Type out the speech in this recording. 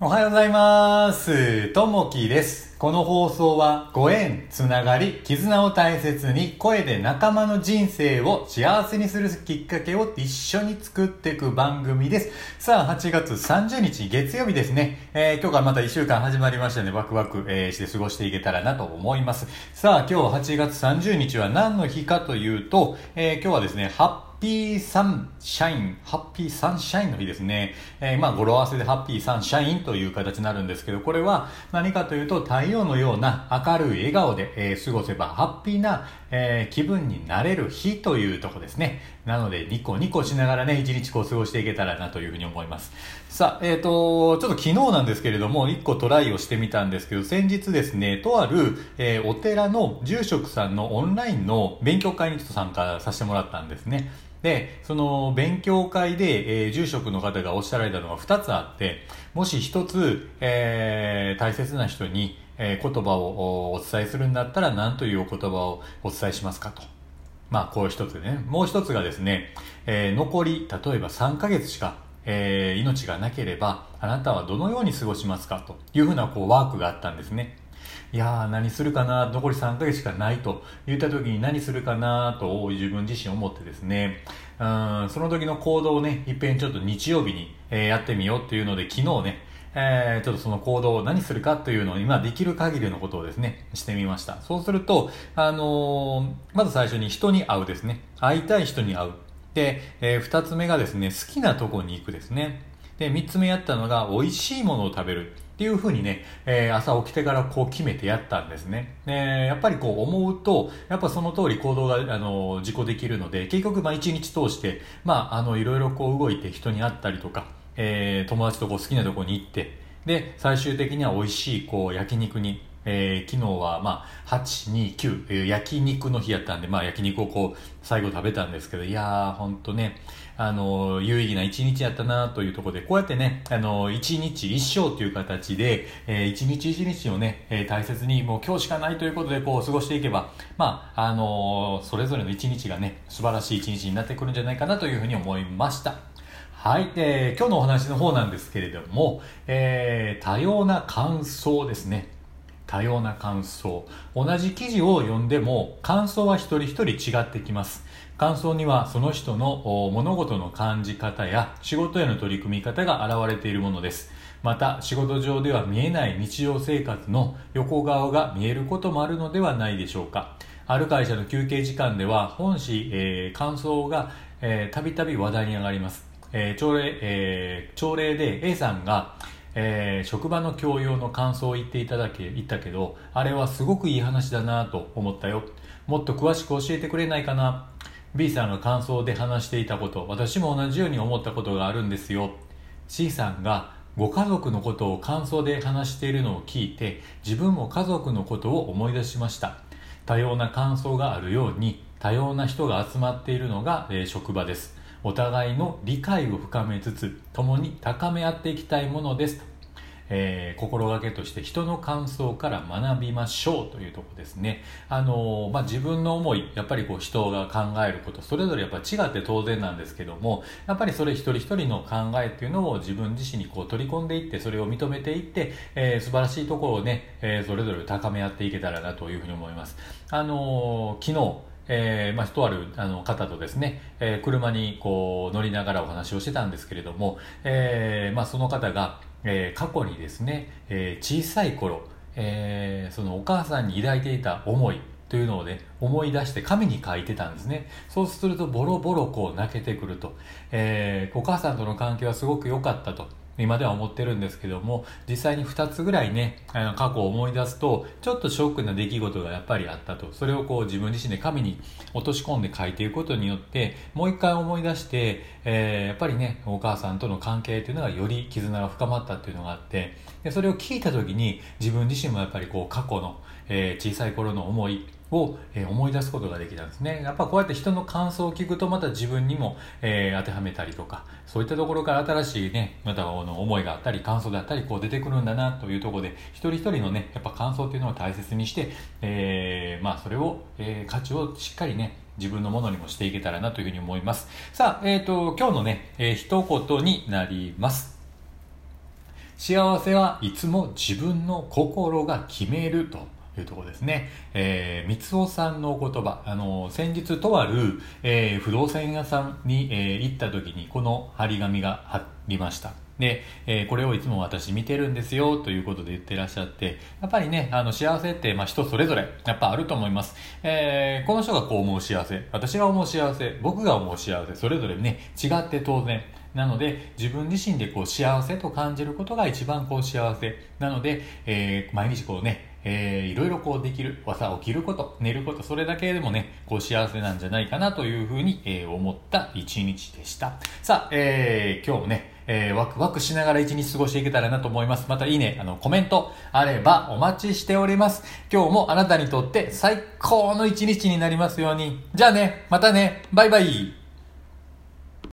おはようございます。ともきです。この放送はご縁、つながり、絆を大切に声で仲間の人生を幸せにするきっかけを一緒に作っていく番組です。さあ、8月30日月曜日ですね。えー今日からまた1週間始まりましたので、ワクワク、えーして過ごしていけたらなと思います。さあ、今日8月30日は何の日かというと、えー今日はですね、ハッピーサンシャイン、ハッピーサンシャインの日ですね。えーまあ、語呂合わせでハッピーサンシャインという形になるんですけど、これは何かというと、太陽のような明るい笑顔で、えー過ごせばハッピーな、えー気分になれる日というとこですね。なので、ニコニコしながらね、一日こう過ごしていけたらなというふうに思います。さあ、えっ、と、ちょっと昨日なんですけれども、一個トライをしてみたんですけど、先日ですね、とある、えお寺の住職さんのオンラインの勉強会にちょっと参加させてもらったんですね。で、その勉強会で、えー住職の方がおっしゃられたのが2つあって、もし1つ、えー大切な人に、えー言葉をお伝えするんだったら何というお言葉をお伝えしますかと。まあ、こういう一つでね。もう一つがですね、えー残り、例えば3ヶ月しか、えー命がなければ、あなたはどのように過ごしますかというふうな、こう、ワークがあったんですね。いやー、何するかな、残り3ヶ月しかないと言った時に何するかなと自分自身思ってですね、うん、その時の行動をね、いっぺんちょっと日曜日に、えーやってみようっていうので、昨日ね、えーちょっとその行動を何するかというのを今できる限りのことをですね、してみました。そうすると、あのーまず最初に人に会うですね。会いたい人に会う。で、えー二つ目がですね、好きなとこに行くですね。で、三つ目やったのが、美味しいものを食べる。っていうふうにね、えー朝起きてからこう決めてやったんですね。で、やっぱりこう思うと、やっぱその通り行動が、あの、自己できるので、結局まあ一日通して、まあ、あの、いろいろこう動いて人に会ったりとか、えー友達とこう好きなとこに行って、で、最終的には美味しいこう焼肉に、えー昨日はまあ、8、2、9、えー焼肉の日やったんで、まあ焼肉をこう、最後食べたんですけど、いやー、ほんとね、あの、有意義な一日やったなというところで、こうやってね、あの、一日一生という形で、えー一日一日をね、えー大切に、もう今日しかないということで、こう、過ごしていけば、まあ、あのそれぞれの一日がね、素晴らしい一日になってくるんじゃないかなというふうに思いました。はい。で、今日のお話の方なんですけれども、えー多様な感想ですね。多様な感想。同じ記事を読んでも、感想は一人一人違ってきます。感想にはその人の物事の感じ方や仕事への取り組み方が現れているものです。また、仕事上では見えない日常生活の横顔が見えることもあるのではないでしょうか。ある会社の休憩時間では本誌、えー感想がたびたび話題に上がります。えー朝礼、えー朝礼で A さんが、えー職場の教養の感想を言っていただけ、言ったけど、あれはすごくいい話だなと思ったよ。もっと詳しく教えてくれないかな。B さんが感想で話していたこと、私も同じように思ったことがあるんですよ。C さんがご家族のことを感想で話しているのを聞いて、自分も家族のことを思い出しました。多様な感想があるように、多様な人が集まっているのが、えー職場です。お互いの理解を深めつつ、共に高め合っていきたいものです。えー心がけとして人の感想から学びましょうというところですね。あのーまあ、自分の思い、やっぱりこう人が考えること、それぞれやっぱ違って当然なんですけども、やっぱりそれ一人一人の考えっていうのを自分自身にこう取り込んでいって、それを認めていって、えー素晴らしいところをね、えーそれぞれ高め合っていけたらなというふうに思います。あのー昨日、えーまあ、とあるあの方とですね、えー車にこう乗りながらお話をしてたんですけれども、えーまあ、その方が、え過去にですね、え小さい頃、えそのお母さんに抱いていた思いというのをね、思い出して紙に書いてたんですね。そうするとボロボロこう泣けてくると。えお母さんとの関係はすごく良かったと。今では思ってるんですけども、実際に2つぐらいね、あの過去を思い出すと、ちょっとショックな出来事がやっぱりあったと。それをこう自分自身で紙に落とし込んで書いていくことによって、もう一回思い出して、えーやっぱりね、お母さんとの関係というのがより絆が深まったっていうのがあって、でそれを聞いた時に自分自身もやっぱりこう過去の、えー小さい頃の思いを、え思い出すことができたんですね。やっぱこうやって人の感想を聞くとまた自分にも、えー当てはめたりとか、そういったところから新しいね、またあの思いがあったり感想だったりこう出てくるんだなというところで、一人一人のね、やっぱ感想っていうのを大切にして、えーまあそれを、えー価値をしっかりね、自分のものにもしていけたらなというふうに思います。さあ、えっ、と、今日のね、えー一言になります。幸せはいつも自分の心が決めるというところですね。えー、三尾さんのお言葉、あの、先日とある、えー、不動産屋さんに、えー、行った時にこの張り紙が貼りました。で、えー、これをいつも私見てるんですよということで言ってらっしゃって、やっぱりね、あの幸せって、まあ、人それぞれやっぱあると思います。えー、この人がこう思う幸せ、私が思う幸せ、僕が思う幸せ、それぞれね、違って当然。なので、自分自身でこう幸せと感じることが一番こう幸せ。なので、えー、毎日こうね、えー、いろいろこうできる、朝起きること、寝ること、それだけでもね、こう幸せなんじゃないかなというふうに、えー、思った一日でした。さあ、えー、今日もね、えー、ワクワクしながら一日過ごしていけたらなと思います。またいいね、あの、コメントあればお待ちしております。今日もあなたにとって最高の一日になりますように。じゃあね、またね、バイバイ。